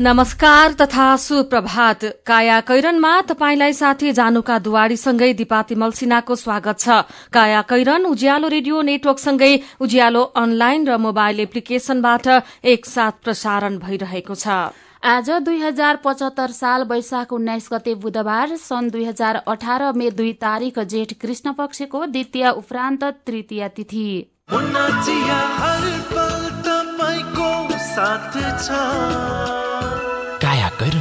नमस्कार तथा सुप्रभात। काया कैरनमा तपाईंलाई साथी जानुका दुवारीसँगै दिपाती मल्सिनाको स्वागत छ। काया कैरन उज्यालो रेडियो नेटवर्कसँगै उज्यालो अनलाइन र मोबाइल एप्लिकेशनबाट एकसाथ प्रसारण भइरहेको छ। आज दुई हजार पचहत्तर साल वैशाख उन्नाइस गते बुधबार सन् दुई हजार अठार मे दुई तारीक जेठ कृष्ण पक्षको द्वितीय उपरान्त तृतीय तिथि। काया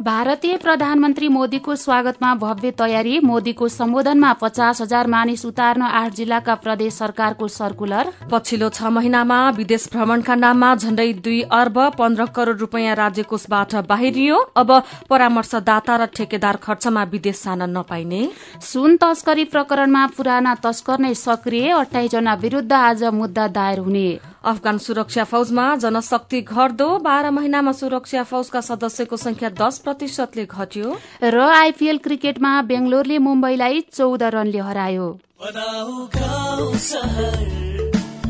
भारतीय प्रधानमन्त्री मोदीको स्वागतमा भव्य तयारी मोदीको सम्बोधनमा पचास हजार मानिस उतार्न आठ जिल्लाका प्रदेश सरकारको सर्कुलर। पछिल्लो छ महिनामा विदेश भ्रमणका नाममा झण्डै दुई अर्ब पन्ध्र करोड़ रूपियाँ राज्य कोषबाट बाहिरियो। अब परामर्शदाता र ठेकेदार खर्चमा विदेश जान नपाइने। सुन तस्करी प्रकरणमा पुराना तस्कर नै सक्रिय अठाइस जना विरूद्ध आज मुद्दा दायर हुने। अफगान सुरक्षा फौजमा जनशक्ति घट्दो बाह्र महिनामा सुरक्षा फौजका सदस्यको संख्या दस प्रतिशतले घट्यो। र आइपीएल क्रिकेटमा बेंगलोरले मुम्बईलाई चौध रनले हरायो।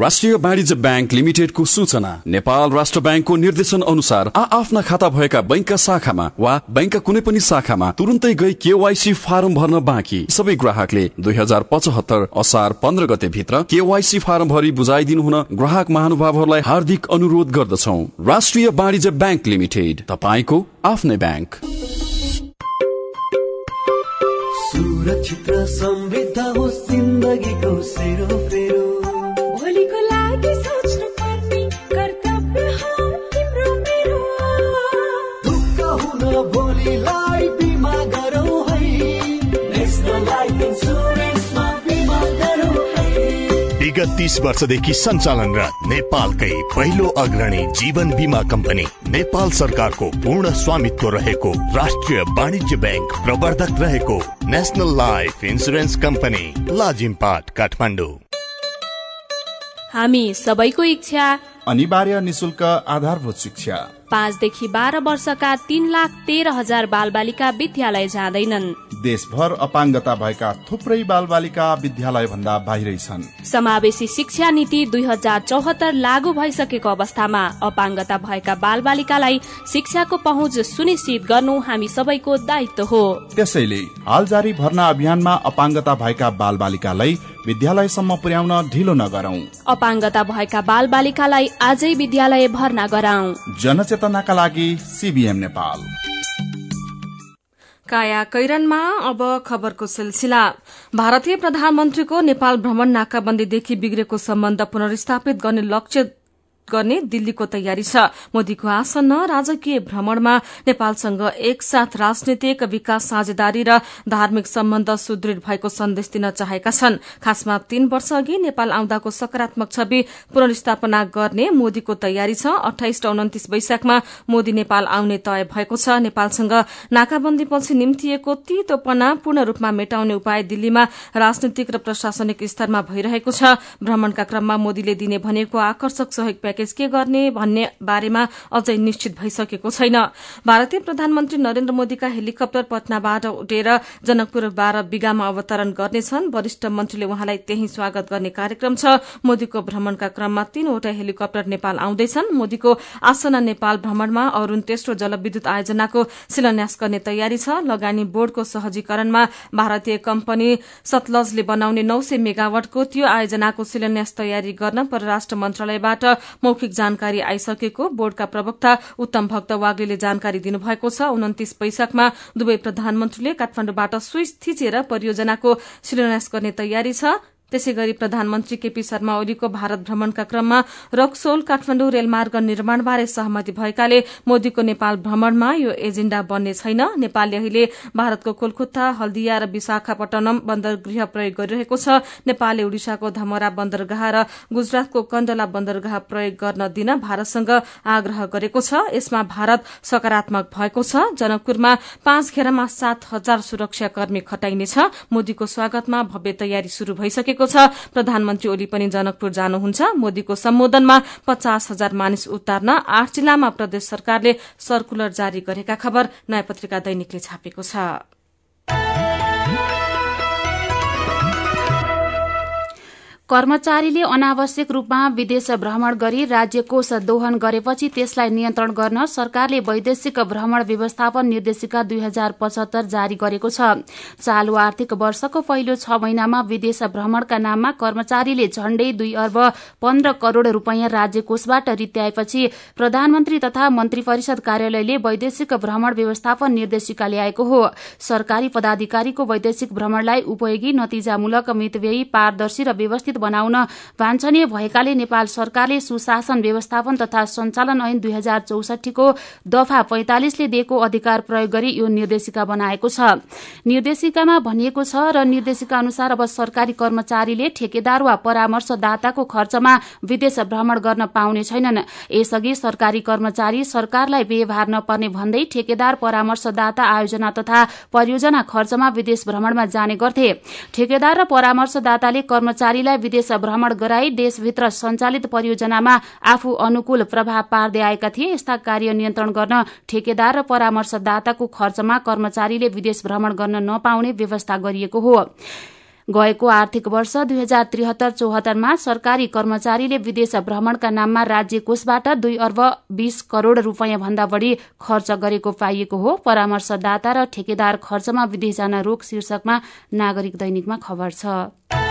राष्ट्रिय वाणिज्य ब्याङ्क लिमिटेडको सूचना। नेपाल राष्ट्र ब्याङ्कको निर्देशन अनुसार आ आफ्ना खाता भएका बैंकका शाखामा वा बैंकका कुनै पनि शाखामा तुरन्तै गई केवाईसी फारम भर्न बाँकी। सबै ग्राहकले दुई हजार पचहत्तर असार पन्ध्र गते भित्र केवाईसी फारम भरि बुझाइदिनु हुन ग्राहक महानुभावहरूलाई हार्दिक अनुरोध गर्दछौ। राष्ट्रिय वाणिज्य ब्याङ्क लिमिटेड तपाईँको आफ्नै ब्याङ्क। सुरक्षित समृद्ध होस् जिन्दगीको सेरोफेरो। भोलिको तीस वर्षदेखि सञ्चालनरत नेपालकै पहिलो अग्रणी जीवन बिमा कम्पनी नेपाल सरकारको पूर्ण स्वामित्व रहेको राष्ट्रिय वाणिज्य ब्याङ्क प्रवर्धक रहेको national life insurance company Lazimpat Kathmandu. हामी सबैको इच्छा अनिवार्य निशुल्क आधारभूत शिक्षा। पाँचदेखि बाह्र वर्षका तीन लाख तेह्र हजार बालबालिका विद्यालय जाँदैनन्। देशभर अपाङ्गता भएका थुप्रै बालबालिका विद्यालय भन्दा बाहिरै छन्। समावेशी शिक्षा नीति दुई हजार चौहत्तर लागू भइसकेको अवस्थामा अपाङ्गता भएका बालबालिकालाई शिक्षाको पहुँच सुनिश्चित गर्नु हामी सबैको दायित्व हो। त्यसैले हाल जारी भर्ना अभियानमा अपाङ्गता भएका बालबालिकालाई विद्यालयसम्म पुर्याउन ढिलो नगरौं। अपाङ्गता भएका बालबालिकालाई आजै विद्यालय भर्ना गराउँ। जनचेतनाका लागि सीबीएम नेपाल। काया कैरनमा अब खबरको सिलसिला। भारतीय प्रधानमन्त्रीको नेपाल भ्रमण नाकाबन्दीदेखि बिग्रेको सम्बन्ध पुनर्स्थापित गर्ने लक्ष्य गर्ने दिल्लीको तयारी छ। मोदीको आसन्न राजकीय भ्रमणमा नेपालसँग एकसाथ राजनीतिक विकास साझेदारी र धार्मिक सम्बन्ध सुदृढ़ भएको सन्देश दिन चाहेका छन्। खासमा तीन वर्ष अघि नेपाल आउँदाको सकारात्मक छवि पुनर्स्थापना गर्ने मोदीको तयारी छ। अठाइस र उन्तिस वैशाखमा मोदी नेपाल आउने तय भएको छ। नेपालसँग नाकाबन्दीपछि निम्तिएको तीतोपना पूर्ण रूपमा मेटाउने उपाय दिल्लीमा राजनीतिक र प्रशासनिक स्तरमा भइरहेको छ। भ्रमणका क्रममा मोदीले दिने भनेको आकर्षक सहयोग प्याकेज के गर्ने भन्ने बारेमा अझै निश्चित भइसकेको छैन। भारतीय प्रधानमन्त्री नरेन्द्र मोदीका हेलिकप्टर पटनाबाट उठेर जनकपुर बाह्र बिगामा अवतरण गर्नेछन्। वरिष्ठ मन्त्रीले उहाँलाई त्यही स्वागत गर्ने कार्यक्रम छ। मोदीको भ्रमणका क्रममा तीनवटा हेलिकप्टर नेपाल आउँदैछन्। मोदीको आसना नेपाल भ्रमणमा अरूण तेस्रो जलविद्युत आयोजनाको शिलान्यास गर्ने तयारी छ। लगानी बोर्डको सहजीकरणमा भारतीय कम्पनी सतलजले बनाउने नौ सय मेगावटको त्यो आयोजनाको शिलान्यास तयारी गर्न परराष्ट्र मन्त्रालयबाट मौखिक जानकारी आइसकेको बोर्डका प्रवक्ता उत्तम भक्त वाग्लेले जानकारी दिनुभएको छ। उन्तिस वैशाखमा दुवै प्रधानमन्त्रीले काठमाण्डुबाट स्विच थिचेर परियोजनाको शिलान्यास गर्ने तयारी छ। त्यसै गरी प्रधानमन्त्री केपी शर्मा ओलीको भारत भ्रमणका क्रममा रक्सोल काठमाडौँ रेलमार्ग निर्माणबारे सहमति भएकाले मोदीको नेपाल भ्रमणमा यो एजेण्डा बन्ने छैन। नेपालले अहिले भारतको कोलकाता हल्दिया र विशाखापट्टनम बन्दरगृह प्रयोग गरिरहेको छ। नेपालले उड़िसाको धमरा बन्दरगाह र गुजरातको कण्डला बन्दरगाह प्रयोग गर्न दिन भारतसँग आग्रह गरेको छ। यसमा भारत सकारात्मक भएको छ। जनकपुरमा पाँच घेरामा सात हजार सुरक्षाकर्मी खटाइनेछ। मोदीको स्वागतमा भव्य तयारी शुरू भइसकेको छ। प्रधानमन्त्री ओली पनि जनकपुर जानुहुन्छ। मोदीको सम्बोधनमा पचास हजार मानिस उतार्न आठ जिल्लामा प्रदेश सरकारले सर्कुलर जारी गरेका खबर नयाँ पत्रिका दैनिकले छापेको छ। कर्मचारीले अनावश्यक रूपमा विदेश भ्रमण गरी राज्य कोष दोहन गरेपछि त्यसलाई नियन्त्रण गर्न सरकारले वैदेशिक भ्रमण व्यवस्थापन निर्देशिका दुई हजार पचहत्तर जारी गरेको छ। चालू आर्थिक वर्षको पहिलो छ महिनामा विदेश भ्रमणका नाममा कर्मचारीले झण्डै दुई अर्ब पन्ध्र करोड़ रूपियाँ राज्य कोषबाट रित्याएपछि प्रधानमन्त्री तथा मन्त्री परिषद कार्यालयले वैदेशिक भ्रमण व्यवस्थापन निर्देशिका ल्याएको हो। सरकारी पदाधिकारीको वैदेशिक भ्रमणलाई उपयोगी नतिजामूलक मितव्ययी पारदर्शी र व्यवस्थित बनाउन वाञ्छनीय भएकाले नेपाल सरकारले सुशासन व्यवस्थापन तथा सञ्चालन ऐन दुई हजार चौसठीको दफा पैंतालिसले दिएको अधिकार प्रयोग गरी यो निर्देशिका बनाएको छ। निर्देशिकामा भनिएको छ र निर्देशिका अनुसार अब सरकारी कर्मचारीले ठेकेदार वा परामर्शदाताको खर्चमा विदेश भ्रमण गर्न पाउने छैनन्। यसअघि सरकारी कर्मचारी सरकारलाई व्यवहार नपर्ने भन्दै ठेकेदार परामर्शदाता आयोजना तथा परियोजना खर्चमा विदेश भ्रमणमा जाने गर्थे। ठेकेदार र परामर्शदाताले कर्मचारीलाई विदेश भ्रमण गराई देशभित्र सञ्चालित परियोजनामा आफू अनुकूल प्रभाव पार्दै आएका थिए। यस्ता कार्य नियन्त्रण गर्न ठेकेदार र परामर्शदाताको खर्चमा कर्मचारीले विदेश भ्रमण गर्न नपाउने व्यवस्था गरिएको हो। गएको आर्थिक वर्ष दुई हजार त्रिहत्तर चौहत्तरमा सरकारी कर्मचारीले विदेश भ्रमणका नाममा राज्य कोषबाट दुई अर्ब बीस करोड़ रूपियाँ भन्दा बढ़ी खर्च गरेको पाइएको हो। परामर्शदाता र ठेकेदार खर्चमा विदेश जान रोक शीर्षकमा नागरिक दैनिकमा खबर छ।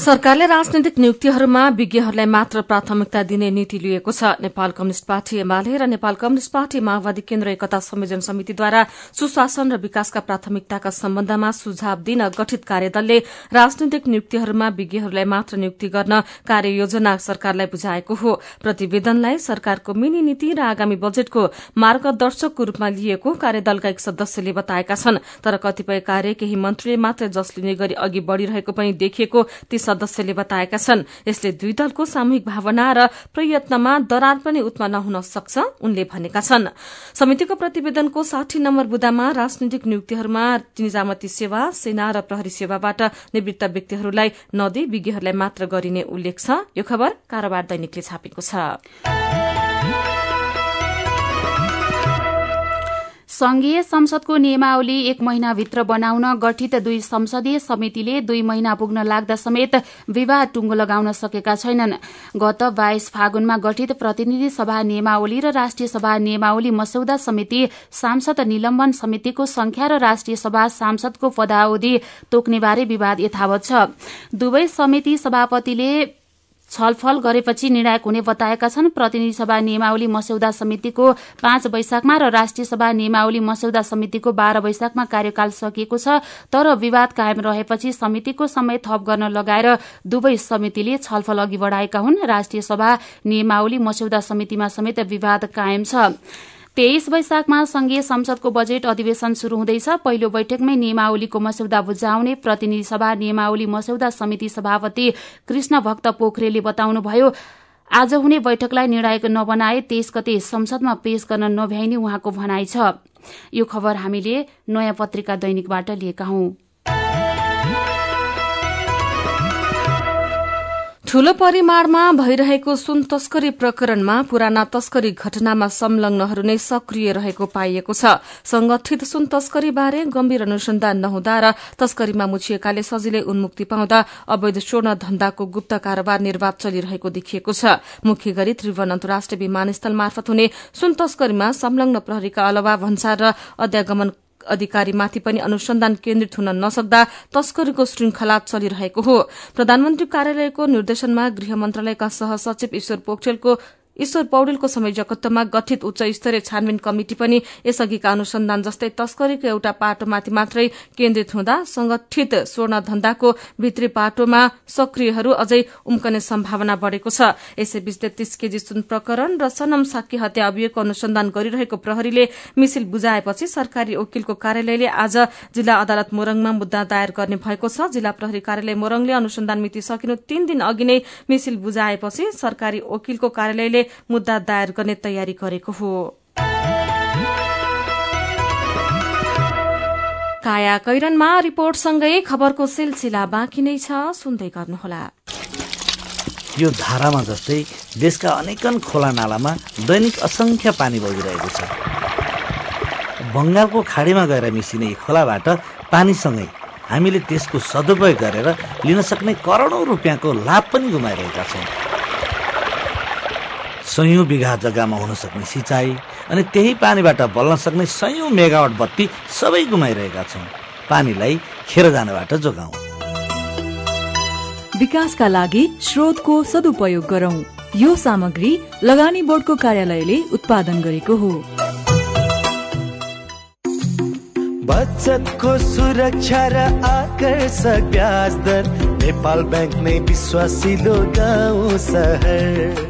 सरकारले राजनैतिक नियुक्तिहरूमा विज्ञहरूलाई मात्र प्राथमिकता दिने नीति लिएको छ। नेपाल कम्युनिष्ट पार्टी एमाले र नेपाल कम्युनिष्ट पार्टी माओवादी केन्द्र एकता संयोजन समितिद्वारा सुशासन र विकासका प्राथमिकताका सम्बन्धमा सुझाव दिन गठित कार्यदलले राजनैतिक नियुक्तिहरूमा विज्ञहरूलाई मात्र नियुक्ति गर्न कार्ययोजना सरकारलाई बुझाएको हो। प्रतिवेदनलाई सरकारको मिनी नीति र आगामी बजेटको मार्गदर्शकको रूपमा लिएको कार्यदलका एक सदस्यले बताएका छन्। तर कतिपय कार्य केही मन्त्रीले मात्र जस लिने गरी अघि बढ़िरहेको पनि देखिएको ती सदस्यले बताएका छन्। यसले दुई दलको सामूहिक भावना र प्रयत्नमा दरार पनि उत्पन्न हुन सक्छ उनले भनेका छन्। समितिको प्रतिवेदनको साठी नम्बर बुदामा राजनैतिक नियुक्तिहरूमा निजामती सेवा सेना र प्रहरी सेवाबाट निवृत्त व्यक्तिहरूलाई नदी विज्ञहरूलाई मात्र गरिने उल्लेख छ। यो खबर कारोबार दैनिकले छापेको छ। संघीय संसदको नियमावली एक महिनाभित्र बनाउन गठित दुई संसदीय समितिले दुई महिना पुग्न लाग्दा समेत विवाद टुङ्गो लगाउन सकेका छैनन्। गत बाइस फागुनमा गठित प्रतिनिधि सभा नियमावली र राष्ट्रिय सभा नियमावली मस्यौदा समिति सांसद निलम्बन समितिको संख्या र राष्ट्रिय सभा सांसदको पदावधि तोक्नेबारे विवाद यथावत छ। दुवै समिति सभापतिले छलफल गरेपछि निर्णायक हुने बताएका छन्। प्रतिनिधि सभा नियमावली मस्यौदा समितिको पाँच वैशाखमा र राष्ट्रिय सभा नियमावली मस्यौदा समितिको बाह्र वैशाखमा कार्यकाल सकिएको छ। तर विवाद कायम रहेपछि समितिको समय थप गर्न लगाएर दुवै समितिले छलफल अघि बढ़ाएका हुन्। राष्ट्रिय सभा नियमावली मस्यौदा समितिमा समेत विवाद कायम छ। तेइस वैशाखमा संघीय संसदको बजेट अधिवेशन शुरू हुँदैछ। पहिलो बैठकमै नियमावलीको मस्यौदा बुझाउने प्रतिनिधि सभा नियमावली मस्यौदा समिति सभापति कृष्ण भक्त पोखरेलले बताउनुभयो आज हुने बैठकलाई निर्णायक नबनाए तेइस गते संसदमा पेश गर्न नभ्याइने उहाँको भनाइ छ। यो खबर हामीले नयाँ पत्रिका दैनिकबाट लिएका हौं। ठूलो परिमाणमा भइरहेको सुन तस्करी प्रकरणमा पुराना तस्करी घटनामा संलग्नहरू नै सक्रिय रहेको पाइएको छ। संगठित सुन तस्करी बारे गम्भीर अनुसन्धान नहुँदा र तस्करीमा मुछिएकाले सजिलै उन्मुक्ति पाउँदा अवैध स्वर्ण धन्दाको गुप्त कारोबार निर्वाध चलिरहेको देखिएको छ। मुख्य गरी त्रिभुवन अन्तर्राष्ट्रिय विमानस्थल मार्फत हुने सुन तस्करीमा संलग्न प्रहरीका अलावा भन्सार र अध्यागमन अधिकारीमाथि पनि अनुसन्धान केन्द्रित हुन नसक्दा तस्करीको श्रृंखला चलिरहेको हो। प्रधानमन्त्री कार्यालयको निर्देशनमा गृह मन्त्रालयका सहसचिव ईश्वर पोखरेलको ईश्वर पौडेलको संयोजकत्वमा गठित उच्च स्तरीय छानबिन कमिटी पनि यसअघिका अनुसन्धान जस्तै तस्करीको एउटा पाटोमाथि मात्रै केन्द्रित हुँदा संगठित स्वर्ण धन्दाको भित्री पाटोमा सक्रियहरू अझै उम्कने सम्भावना बढ़ेको छ। यसैबीच तेत्तीस केजी सुन प्रकरण र सनम साक्य हत्या अभियोगको अनुसन्धान गरिरहेको प्रहरीले मिसिल बुझाएपछि सरकारी वकिलको कार्यालयले आज जिल्ला अदालत मोरङमा मुद्दा दायर गर्ने भएको छ। जिल्ला प्रहरी कार्यालय मोरङले अनुसन्धान मिति सकिनु तीन दिन अघि नै मिसिल बुझाएपछि सरकारी वकिलको कार्यालयले मुद्दा दायर गर्ने तयारी गरेको हो। काया कैरनमा रिपोर्टसँगै खबरको सिलसिला बाँकी नै छ सुन्दै गर्नुहोला। यो धारामा जस्तै देशका अनेकन खोला नालामा दैनिक असंख्य पानी बगिरहेको छ। बङ्गालको खाडीमा गएर मिसिने खोलाबाट पानीसँगै हामीले त्यसको सदुपयोग गरेर लिन सक्ने करोडौँ रुपियाँको लाभ पनि गुमाइरहेका छौँ। सयौँ बिघा जग्गामा हुन सक्ने सिँचाइ अनि त्यही पानीबाट बल्न सक्ने सयौँ मेगावट बत्ती सबै गुमाइरहेका छौँ। पानीलाई खेर जानबाट जोगाउँ। विकासका लागि स्रोतको सदुपयोग गरौं। यो सामग्री लगानी बोर्डको कार्यालयले उत्पादन गरेको हो। बचतको सुरक्षा र आकर्षक ब्याज दर नेपाल ब्याङ्क नै विश्वासिलो गाउँ सहर।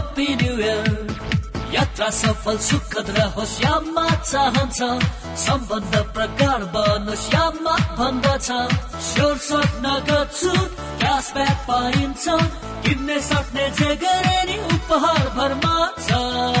यात्रा सफल सुखद रहोस् यामा चाहन्छ सम्बन्ध प्रगाढ बनोस् यामा भन्दछ स्योर सर्ट नगद छुट पाइन्छ किन्ने सक्ने जे गरे उपहार भरमा छ।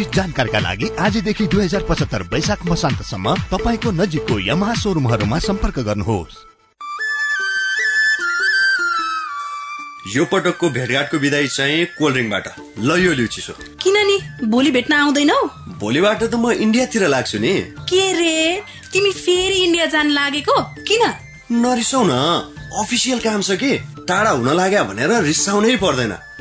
विस्तृत जानकारीका लागि आजदेखि दुई हजार पचहत्तर वैशाख मसान्तसम्म तपाईँको नजिकको यमहा सोरुमहरूमा सम्पर्क गर्नुहोस्। यो पटकको भेटघाटको विदाई चाहिँ कोल्ड ड्रिङ्कबाट ल यो लिउ चिसो किन नि भोलि भेट्न आउँदैनौ? भोलिबाट त म इन्डियातिर लाग्छु नि। के रे? तिमी फेरि इन्डिया जान लागेको? किन? नरिसाउ न अफिसियल काम छ कि? टाढा हुन लाग्यो भनेर रिसाउनै पर्दैन।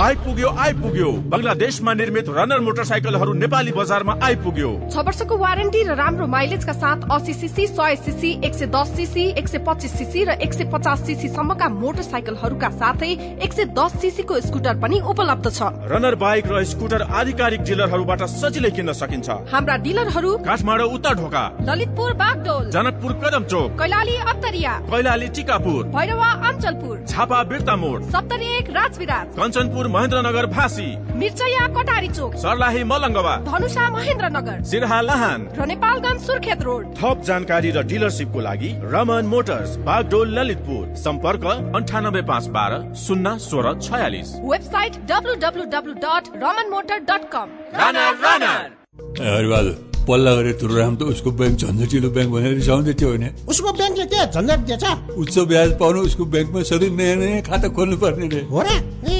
आइपुग्यो आइपुग्यो। बङ्गलादेशमा निर्मित रनर मोटरसाइकलहरू नेपाली बजारमा आइपुग्यो। छ वर्षको वारेन्टी र राम्रो माइलेजका साथ अस्सी सिसी सय सिसी एक सय दस सिसी एक सय पच्चिस सिसी र एक सय पचास सिसी सम्मका मोटरसाइकलहरूका साथै एक सय दस सिसीको स्कुटर पनि उपलब्ध छ। रनर बाइक र स्कुटर आधिकारिक डिलरहरूबाट सजिलै किन्न सकिन्छ। हाम्रा डिलरहरू काठमाडौँ उत्तर ढोका। ललितपुर बागडोल। जनकपुर कदम चोक। कैलाली अत्तरिया कैलाली टिकापुर। भैरवा अञ्चलपुर। झापा बिर्ता मोड सप्तरी एक राजविराज। कञ्चनपुर महेन्द्रनगर फाँसी। मिर्चया कटारी चोक। सर्लाही मलङ्गवा। धनुषा महेन्द्रनगर। सिरहा लाहान। र नेपालगञ्ज सुर्खेत रोड। थप जानकारी र डिलरसिपको लागि रमन मोटर्स बागडोल ललितपुर। सम्पर्क अन्ठानब्बे पाँच बाह्र शून्य सोह्र छयालिस। Website W W W dot Raman motor dot com. Haribahadur पल्ला गरेर तुरुराम त उसको ब्याङ्क झन्झटिलो ब्याङ्क भनेर रिसाउँदै थियो भने उसको ब्याङ्कले के झन्झट दिएछ। उच्च ब्याज पाउनु उसको ब्याङ्कमा सधैँ नयाँ नयाँ खाता खोल्नु पर्ने रे। हो र? ए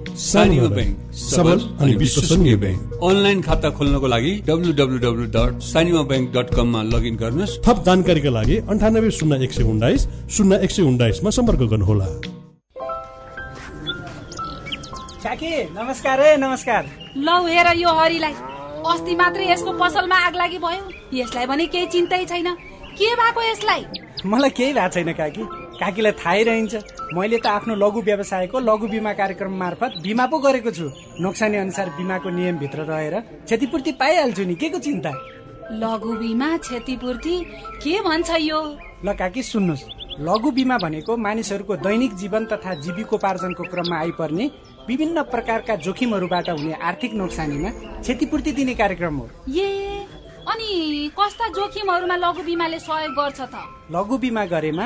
सानिमा ब्याङ्क सबल अनि विश्वसनीय ब्याङ्क अनलाइन खाता खोल्नको लागि W W W dot Sanima bank dot कममा लगइन गर्नुहोस्। थप जानकारीका लागि अन्ठानब्बे शून्य एक सय उन्नाइस शून्य एक सय उन्नाइसमा सम्पर्क गर्नुहोला। काकी नमस्कार है नमस्कार। लौ हेर यो हरिलाई। अस्ति मात्रै यसको पसलमा आग लागि भयो। यसलाई भने केही चिन्तै छैन। के भएको यसलाई? मलाई केही भएको छैन काकी। काकीलाई थाहै रहन्छ। मैले त आफ्नो लघु व्यवसायको लघु बिमा कार्यक्रम मार्फत बिमा पो गरेको छु। नोक्सानी अनुसार बिमाको नियमभित्र रहेर क्षतिपूर्ति पाइहाल्छु नि। के को चिन्ता? लघु बिमा क्षतिपूर्ति? के भन्छ यो? ल काकी सुन्नुहोस्। लघु बिमा भनेको मानिसहरूको दैनिक जीवन तथा जीविकोपार्जनको क्रममा आइपर्ने विभिन्न प्रकारका जोखिमहरूबाट हुने आर्थिक नोक्सानीमा क्षतिपूर्ति दिने कार्यक्रम हो। ए अनि कस्ता जोखिमहरूमा लघु बिमाले सहयोग गर्छ त? लघु बिमा गरेमा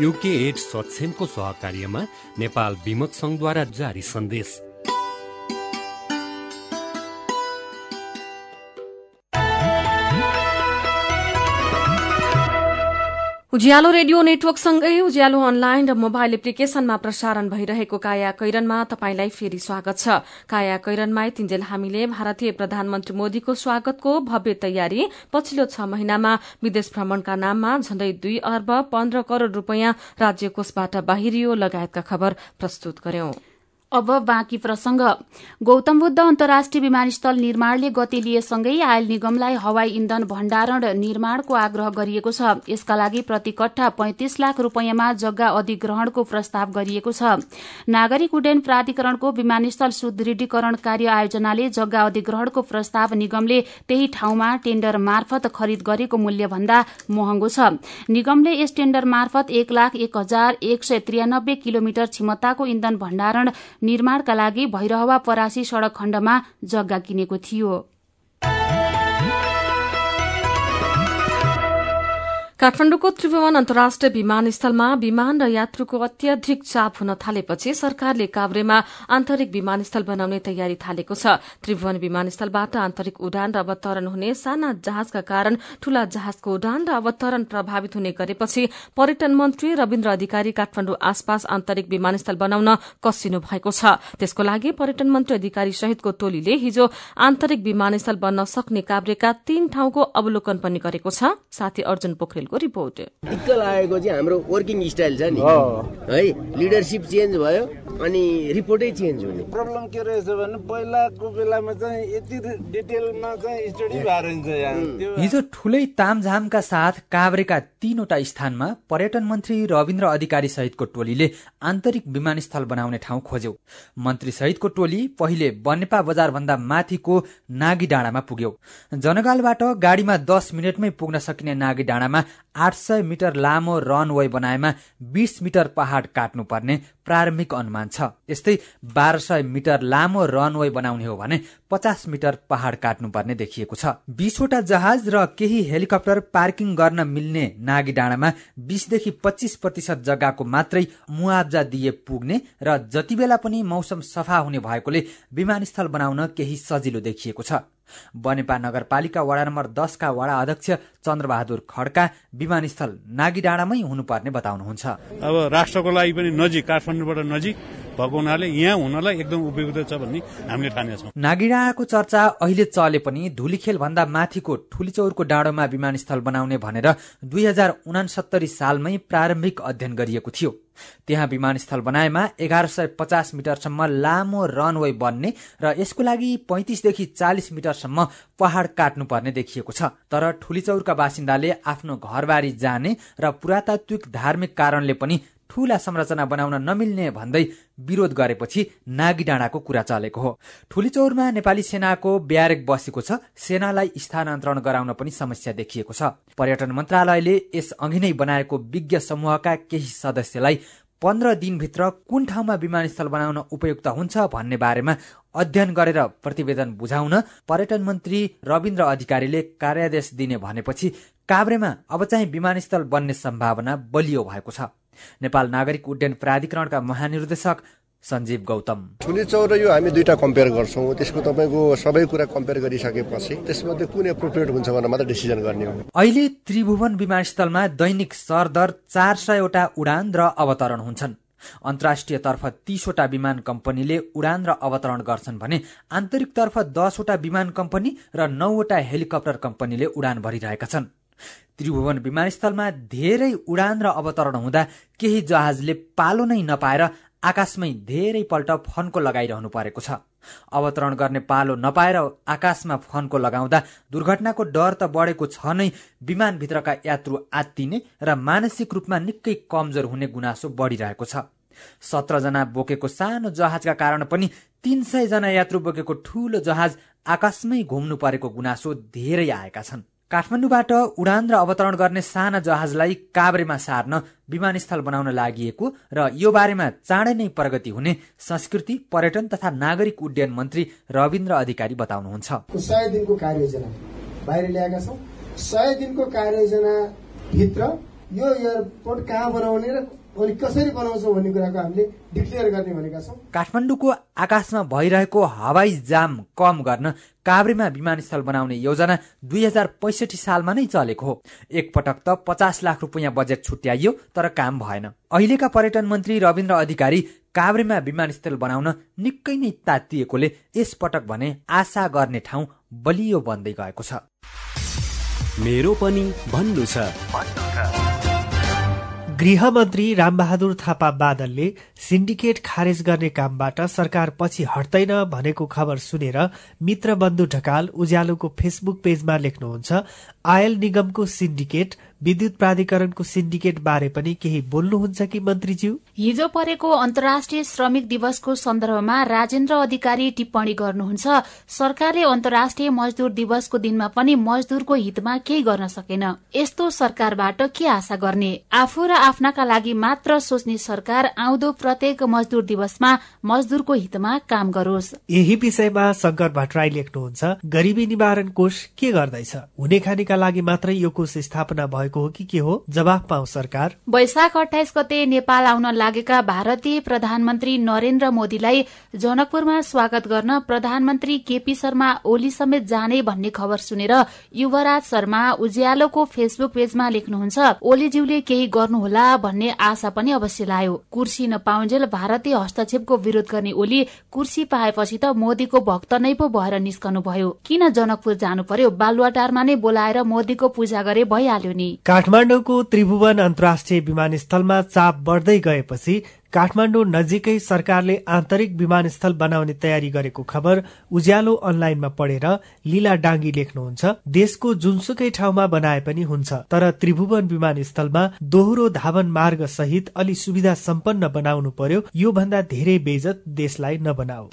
युके एड सक्षमको सहकार्यमा नेपाल विमक संघद्वारा जारी सन्देश। उज्यालो रेडियो नेटवर्कसँगै उज्यालो अनलाइन र मोबाइल एप्लिकेशनमा प्रसारण भइरहेको काया कैरनमा तपाईंलाई फेरि स्वागत छ। काया कैरनमा तिन्जेल हामीले भारतीय प्रधानमन्त्री मोदीको स्वागतको भव्य तयारी पछिल्लो छ महिनामा विदेश भ्रमणका नाममा झण्डै दुई अर्ब पन्ध्र करोड़ रूपियाँ राज्य कोषबाट बाहिरियो लगायतका खबर प्रस्तुत गर्यौं। अब बाँकी प्रसंग। गौतम बुद्ध अन्तर्राष्ट्रिय विमानस्थल निर्माणले गति लिएसँगै आयल निगमलाई हवाई इन्धन भण्डारण निर्माणको आग्रह गरिएको छ। यसका लागि प्रति कट्ठा पैंतिस लाख रूपियाँमा जग्गा अधिग्रहणको प्रस्ताव गरिएको छ। नागरिक उड्डयन प्राधिकरणको विमानस्थल सुदृढीकरण कार्य आयोजनाले जग्गा अधिग्रहणको प्रस्ताव निगमले त्यही ठाउँमा टेण्डर मार्फत खरिद गरेको मूल्य भन्दा महँगो छ। निगमले यस टेण्डर मार्फत एक लाख एक हजार एक सय त्रियानब्बे किलोमिटर क्षमताको इन्धन भण्डारण निर्माणका लागि भैरहवा परासी सड़क खण्डमा जग्गा किनेको थियो। काठमाडौँको त्रिभुवन अन्तर्राष्ट्रिय विमानस्थलमा विमान र यात्रुको अत्याधिक चाप हुन थालेपछि सरकारले काभ्रेमा आन्तरिक विमानस्थल बनाउने तयारी थालेको छ। त्रिभुवन विमानस्थलबाट आन्तरिक उडान र अवतरण हुने साना जहाजका कारण ठूला जहाजको उडान र अवतरण प्रभावित हुने गरेपछि पर्यटन मन्त्री रविन्द्र अधिकारी काठमाडौँ आसपास आन्तरिक विमानस्थल बनाउन कसिनु भएको छ। त्यसको लागि पर्यटन मन्त्री अधिकारी सहितको टोलीले हिजो आन्तरिक विमानस्थल बन्न सक्ने काभ्रेका तीन ठाउँको अवलोकन पनि गरेको छ। साथी अर्जुन पोखरेल को रिपोर्ट दिक्क लागेको चाहिँ हाम्रो वर्किङ स्टाइल छ नि। है। लिडरसिप चेन्ज भयो अनि रिपोर्टै चेन्ज हुने। प्रब्लम के रहेछ भने पहिलाको बेलामा चाहिँ यति डिटेलमा चाहिँ स्टडी भएर यहाँ। हिजो ठुलै तामझामका साथ काभ्रेका तीनवटा स्थानमा पर्यटन मन्त्री रविन्द्र अधिकारी सहितको टोलीले आन्तरिक विमानस्थल बनाउने ठाउँ खोज्यो। मन्त्री सहितको टोली पहिले बनेपा बजार भन्दा माथिको नागी डाँडामा पुग्यो। जनगालबाट गाडीमा दस मिनटमै पुग्न सकिने नागी डाँडामा आठ सय मिटर लामो रनवे बनाएमा बीस मिटर पहाड काट्नुपर्ने प्रारम्भिक अनुमान छ। यस्तै बाह्र सय मिटर लामो रनवे बनाउने हो भने पचास मिटर पहाड काट्नुपर्ने देखिएको छ। बीसवटा जहाज र केही हेलिकप्टर पार्किङ गर्न मिल्ने नागी डाँडामा बीसदेखि पच्चिस प्रतिशत जग्गाको मात्रै मुआब्जा दिए पुग्ने र जति बेला पनि मौसम सफा हुने भएकोले विमानस्थल बनाउन केही सजिलो देखिएको छ। बनेपा नगरपालिका वडा नम्बर दसका वडा अध्यक्ष चन्द्रबहादुर खड्का विमानस्थल नागी डाँडामै हुनुपर्ने बताउनुहुन्छ। अब राष्ट्रको लागि पनि नजिक काठमाडौँबाट नजिक भएको हुनाले यहाँ हुनलाई एकदम उपयुक्त छ भन्ने हामीले ठानेछौँ नागिडाँडाको चर्चा अहिले चले पनि धुलीखेल भन्दा माथिको ठुलीचौरको डाँडोमा विमानस्थल बनाउने भनेर दुई हजार उनासत्तरी सालमै प्रारम्भिक अध्ययन गरिएको थियो। त्यहाँ विमानस्थल बनाएमा एघार सय पचास मिटरसम्म लामो रनवे बन्ने र यसको लागि पैंतिसदेखि चालिस मिटरसम्म पहाड़ काट्नुपर्ने देखिएको छ। तर ठुलीचौरका बासिन्दाले आफ्नो घरबारी जाने र पुरातात्विक धार्मिक कारणले पनि ठूला संरचना बनाउन नमिल्ने भन्दै विरोध गरेपछि नागी डाँडाको कुरा चलेको हो। ठुलीचौरमा नेपाली सेनाको ब्यारेक बसेको छ सेनालाई स्थानान्तरण गराउन पनि समस्या देखिएको छ। पर्यटन मन्त्रालयले यस अघि नै बनाएको विज्ञ समूहका केही सदस्यलाई पन्ध्र दिनभित्र कुन ठाउँमा विमानस्थल बनाउन उपयुक्त हुन्छ भन्ने बारेमा अध्ययन गरेर प्रतिवेदन बुझाउन पर्यटन मन्त्री रविन्द्र अधिकारीले कार्यादेश दिने भनेपछि काभ्रेमा अब चाहिँ विमानस्थल बन्ने सम्भावना बलियो भएको छ। नेपाल नागरिक उड्डयन प्राधिकरणका महानिर्देशक सञ्जीव गौतम। चौर यो हामी दुईटा कम्पेयर गर्छौँ। त्यसको तपाईँको सबै कुरा कम्पेयर गरिसकेपछि त्यसमध्ये कुन एप्रोप्रिएट हुन्छ भनेर मात्र डिसिजन गर्ने हो। अहिले त्रिभुवन विमानस्थलमा दैनिक सरदर चार सयवटा उडान र अवतरण हुन्छन्। अन्तर्राष्ट्रिय तर्फ तीसवटा विमान कम्पनीले उडान र अवतरण गर्छन् भने आन्तरिक तर्फ दसवटा विमान कम्पनी र नौवटा हेलिकप्टर कम्पनीले उडान भरिरहेका छन्। त्रिभुवन विमानस्थलमा धेरै उडान र अवतरण हुँदा केही जहाजले पालो नै नपाएर आकाशमै धेरै पल्ट फन्को लगाइरहनु परेको छ। अवतरण गर्ने पालो नपाएर आकाशमा फन्को लगाउँदा दुर्घटनाको डर त बढेको छ नै विमानभित्रका यात्रु आत्तिने र मानसिक रूपमा निकै कमजोर हुने गुनासो बढ़िरहेको छ। सत्रजना बोकेको सानो जहाजका कारण पनि तीन सय जना यात्रु बोकेको ठूलो जहाज आकाशमै घुम्नु परेको गुनासो धेरै आएका छन्। काठमाडौँबाट उडान र अवतरण गर्ने साना जहाजलाई काभ्रेमा सार्न विमानस्थल बनाउन लागि र यो बारेमा चाँडै नै प्रगति हुने संस्कृति पर्यटन तथा नागरिक उड्डयन मन्त्री रविन्द्र अधिकारी बताउनुहुन्छ। सय दिनको कार्ययोजना बाहिर ल्याएका छौँ। सय दिनको कार्ययोजना भित्र यो एयरपोर्ट कहाँ बनाउने र अनि कसरी बनाउँछौ भन्ने कुराको हामीले डिक्लेयर गर्ने भनेका छौँ। काठमाडौँको आकाशमा भइरहेको हवाई जाम कम गर्न काभ्रेमा विमानस्थल बनाउने योजना दुई हजार पैसठी सालमा नै चलेको हो। एकपटक त पचास लाख रुपियाँ बजेट छुट्याइयो तर काम भएन। अहिलेका पर्यटन मन्त्री रविन्द्र अधिकारी काभ्रेमा विमानस्थल बनाउन निकै नै तातिएकोले यसपटक भने आशा गर्ने ठाउँ बलियो बन्दै गएको छ। मेरो पनि भन्नु छ। गृहमन्त्री रामबहादुर थापा बादलले सिन्डिकेट खारेज गर्ने कामबाट सरकार पछि हट्दैन भनेको खबर सुनेर मित्र बन्धु ढकाल उज्यालोको फेसबुक पेजमा लेख्नुहुन्छ आयल निगमको सिन्डिकेट विद्युत प्राधिकरणको सिन्डिकेट बारे पनि केही बोल्नुहुन्छ कि मन्त्रीज्यू? हिजो परेको अन्तर्राष्ट्रिय श्रमिक दिवसको सन्दर्भमा राजेन्द्र अधिकारी टिप्पणी गर्नुहुन्छ सरकारले अन्तर्राष्ट्रिय मजदूर दिवसको दिनमा पनि मजदूरको हितमा केही गर्न सकेन। यस्तो सरकारबाट के आशा गर्ने? आफू र आफ्नाका लागि मात्र सोच्ने सरकार आउँदो प्रत्येक मजदूर दिवसमा मजदूरको हितमा काम गरोस्। यही विषयमा शंकर भट्टराई लेख्नुहुन्छ गरिबी निवारण कोष के गर्दैछ? हुने खानेका लागि मात्रै यो कोष स्थापना भएको भएको हो? कि के हो? जवाफ पाऊ सरकार। वैशाख अठाइस गते नेपाल आउन लागेका भारतीय प्रधानमन्त्री नरेन्द्र मोदीलाई जनकपुरमा स्वागत गर्न प्रधानमन्त्री केपी शर्मा ओली समेत जाने भन्ने खबर सुनेर युवराज शर्मा उज्यालोको फेसबुक पेजमा लेख्नुहुन्छ ओलीज्यूले केही गर्नुहोला भन्ने आशा पनि अवश्य लायो। कुर्सी नपाउन्जेल भारतीय हस्तक्षेपको विरोध गर्ने ओली कुर्सी पाएपछि त मोदीको भक्त नै पो भएर निस्कनु भयो किन जनकपुर जानु पर्यो? बालुवाटारमा नै बोलाएर मोदीको पूजा गरे भइहाल्यो नि। काठमाडौँको त्रिभुवन अन्तर्राष्ट्रिय विमानस्थलमा चाप बढ्दै गएपछि काठमाडौँ नजिकै सरकारले आन्तरिक विमानस्थल बनाउने तयारी गरेको खबर उज्यालो अनलाइनमा पढेर लीला डाङ्गी लेख्नुहुन्छ। देशको जुनसुकै ठाउँमा बनाए पनि हुन्छ तर त्रिभुवन विमानस्थलमा दोहोरो धावन मार्ग सहित अलि सुविधा सम्पन्न बनाउनु पर्यो। यो भन्दा धेरै बेजत देशलाई नबनाऊ।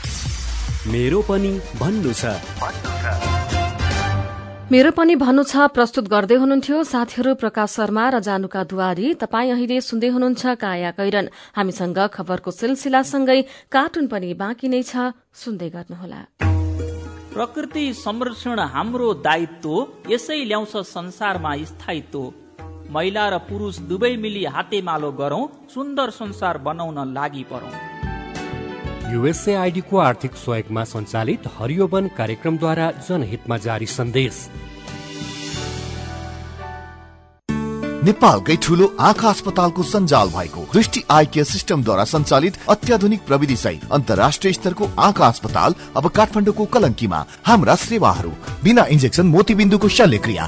मेरो पनि भन्नु छ। मेरो पनि भन्नु छ प्रस्तुत गर्दै हुनुहुन्थ्यो साथीहरू प्रकाश शर्मा र जानुका दुवारी तपाईँ अहिले सुन्दै हुनुहुन्छ काया कैरन। हामीसँग खबरको सिलसिलासँगै कार्टुन पनि बाँकी नै छ सुन्दै गर्नुहोला। प्रकृति संरक्षण हाम्रो दायित्व यसै ल्याउँछ संसारमा स्थायित्व। महिला र पुरुष दुवै मिली हातेमालो गरौं सुन्दर संसार बनाउन लागि परौं। युएसएआईडीको आर्थिक सहयोगमा सञ्चालित हरियो वन कार्यक्रमद्वारा जनहितमा जारी सन्देश। नेपालकै ठुलो आँखा अस्पतालको सञ्जाल भएको दृष्टि आई केयर सिस्टमद्वारा सञ्चालित अत्याधुनिक प्रविधि सहित अन्तर्राष्ट्रिय स्तरको आँखा अस्पताल अब काठमाडौँको कलङ्कीमा हाम्रा सेवाहरू। बिना इन्जेक्सन मोतीबिन्दुको शल्यक्रिया।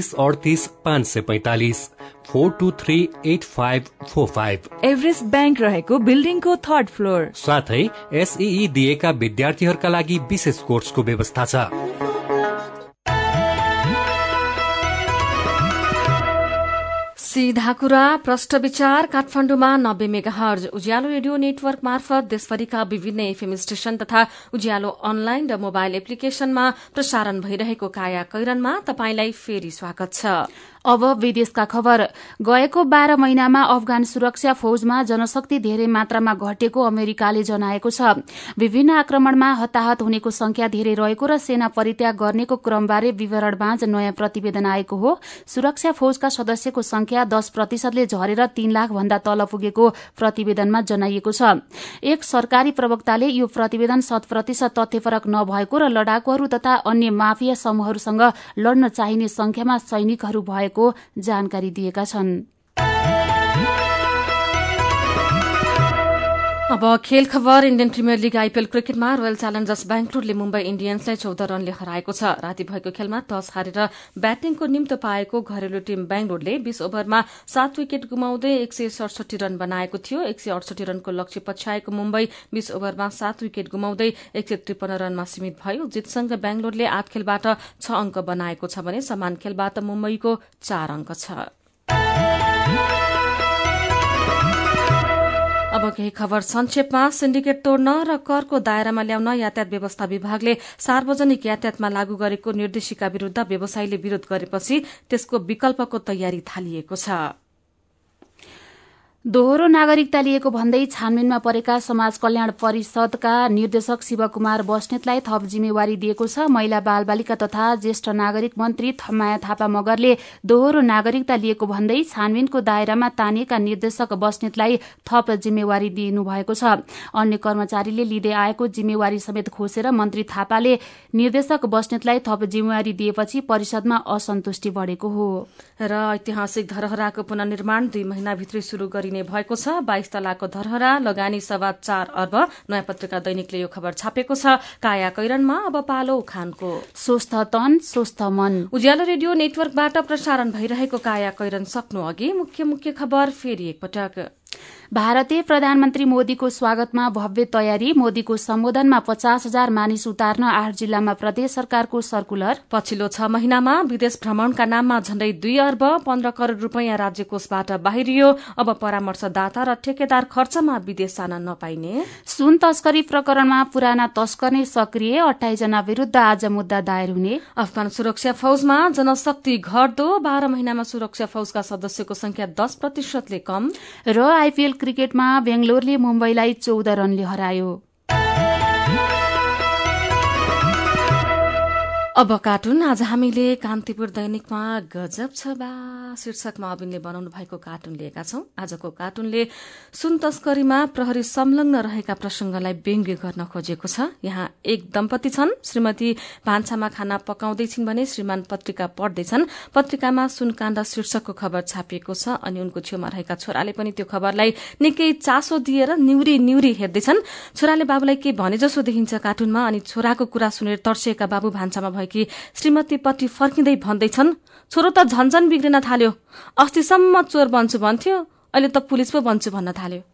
अडतिस पाँच सय पैतालिस four two three eight five four five. Everest bank रहेको बिल्डिङको थर्ड फ्लोर। साथै एसई दिएका विद्यार्थीहरूका लागि विशेष कोर्सको व्यवस्था छ। सीधा कुरा प्रष्ट विचार काठमाडौँमा नब्बे mega hertz Ujyaalo radio network मार्फत देशभरिका विभिन्न एफएम स्टेशन तथा उज्यालो अनलाइन र मोबाइल एप्लिकेशनमा प्रसारण भइरहेको काया कैरनमा तपाईंलाई फेरि स्वागत छ। अब विदेशका खबर। गएको बाह्र महिनामा अफगान सुरक्षा फौजमा जनशक्ति धेरै मात्रामा घटेको अमेरिकाले जनाएको छ। विभिन्न आक्रमणमा हताहत हुनेको संख्या धेरै रहेको र सेना परित्याग गर्नेको क्रमबारे विवरणबाँझ नयाँ प्रतिवेदन आएको हो। सुरक्षा फौजका सदस्यको संख्या दश प्रतिशतले झरेर तीन लाख भन्दा तल पुगेको प्रतिवेदनमा जनाइएको छ। एक सरकारी प्रवक्ताले यो प्रतिवेदन शत प्रतिशत तथ्यपरक नभएको र लडाकुहरू तथा अन्य माफिया समूहहरूसँग लड्न चाहिने संख्यामा सैनिकहरू भएको जानकारी दिएका छन्। अब खेल खबर इण्डियन प्रिमियर लीग आइपीएल क्रिकेटमा रोयल च्यालेन्जर्स बेंगलुरूले मुम्बई इण्डियन्सलाई चौध रनले हराएको छ। राति भएको खेलमा टस हारेर ब्याटिङको निम्तो पाएको घरेलु टीम बेंगलुरूले बीस ओभरमा सात विकेट गुमाउँदै एक सय सडसठी रन बनाएको थियो। एक सय अडसठी रनको लक्ष्य पछ्याएको मुम्बई बीस ओभरमा सात विकेट गुमाउँदै एक सय त्रिपन्न रनमा सीमित भयो। जितसँग बेंगलोरले आठ खेलबाट छ अंक बनाएको छ भने समान खेलबाट मुम्बईको चार अंक छ। अब केही खबर संक्षेपमा। सिन्डिकेट तोड्न र करको दायरामा ल्याउन यातायात व्यवस्था विभागले सार्वजनिक यातायातमा लागू गरेको निर्देशिका विरूद्ध व्यवसायीले विरोध गरेपछि त्यसको विकल्पको तयारी थालिएको छ। दोहोरो नागरिकता लिएको भन्दै छानबिनमा परेका समाज कल्याण परिषदका निर्देशक शिवकुमार बस्नेतलाई थप जिम्मेवारी दिएको छ। महिला बाल बालिका तथा ज्येष्ठ नागरिक मन्त्री थमाया थापा मगरले दोहोरो नागरिकता लिएको भन्दै छानबिनको दायरामा तानिएका निर्देशक बस्नेतलाई थप जिम्मेवारी दिनुभएको छ। अन्य कर्मचारीले लिँदै आएको जिम्मेवारी समेत खोसेर मन्त्री थापाले निर्देशक बस्नेतलाई थप जिम्मेवारी दिएपछि परिषदमा असन्तुष्टि बढ़ेको हो। र ऐतिहासिक धरहराको पुननिर्माण दुई महिनाभित्रै शुरू गरिने भएको छ। बाइस तलाको धरहरा लगानी सभा चार अर्ब। नयाँ पत्रिका दैनिकले यो खबर छापेको छ। काया कैरनमा अब पालो उखानको स्वस्थ तन स्वस्थ मन। उज्यालो रेडियो नेटवर्कबाट प्रसारण भइरहेको काया कैरन सक्नु अघि। मुख्य मुख्य खबर फेरि एकपटक। भारतीय प्रधानमन्त्री मोदीको स्वागतमा भव्य तयारी मोदीको सम्बोधनमा पचास हजार मानिस उतार्न आठ जिल्लामा प्रदेश सरकारको सर्कुलर। पछिल्लो छ महिनामा विदेश भ्रमणका नाममा झण्डै दुई अर्ब पन्ध्र करोड़ रूपियाँ राज्य कोषबाट बाहिरियो। अब परामर्शदाता र ठेकेदार खर्चमा विदेश जान नपाइने। सुन तस्करी प्रकरणमा पुराना तस्कर नै सक्रिय अठाइस जना विरूद्ध आज मुद्दा दायर हुने। अफगान सुरक्षा फौजमा जनशक्ति घट्दो बाह्र महिनामा सुरक्षा फौजका सदस्यको संख्या दस प्रतिशतले कम। र आइपीएल क्रिकेटमा बेंगलोरले मुम्बईलाई चौध रनले हरायो। अब कार्टुन आज हामीले कान्तिपुर दैनिकमा गजब छ बा। शीर्षकमा अविनले बनाउनु भएको कार्टुन लिएका छौं। आजको कार्टुनले सुन तस्करीमा प्रहरी संलग्न रहेका प्रसंगलाई व्यङ्ग्य गर्न खोजेको छ। यहाँ एक दम्पति छन्। श्रीमती भान्सामा खाना पकाउँदैछिन् भने श्रीमान पत्रिका पढ्दैछन्। पत्रिकामा सुनकाण्ड शीर्षकको खबर छापिएको छ अनि उनको छेउमा रहेका छोराले पनि त्यो खबरलाई निकै चासो दिएर निउरी निउरी हेर्दैछन्। छोराले बाबुलाई के भने जसो देखिन्छ कार्टुनमा अनि छोराको कुरा सुनेर तर्सिएका बाबु भान्सामा भएकी श्रीमती पति फर्किँदै भन्दैछन् छोरो त झन्झन बिग्रिन थाल्यो। अस्तिसम्म चोर बन्छु भन्थ्यो अहिले त पुलिस पो बन्छु भन्न थाल्यो।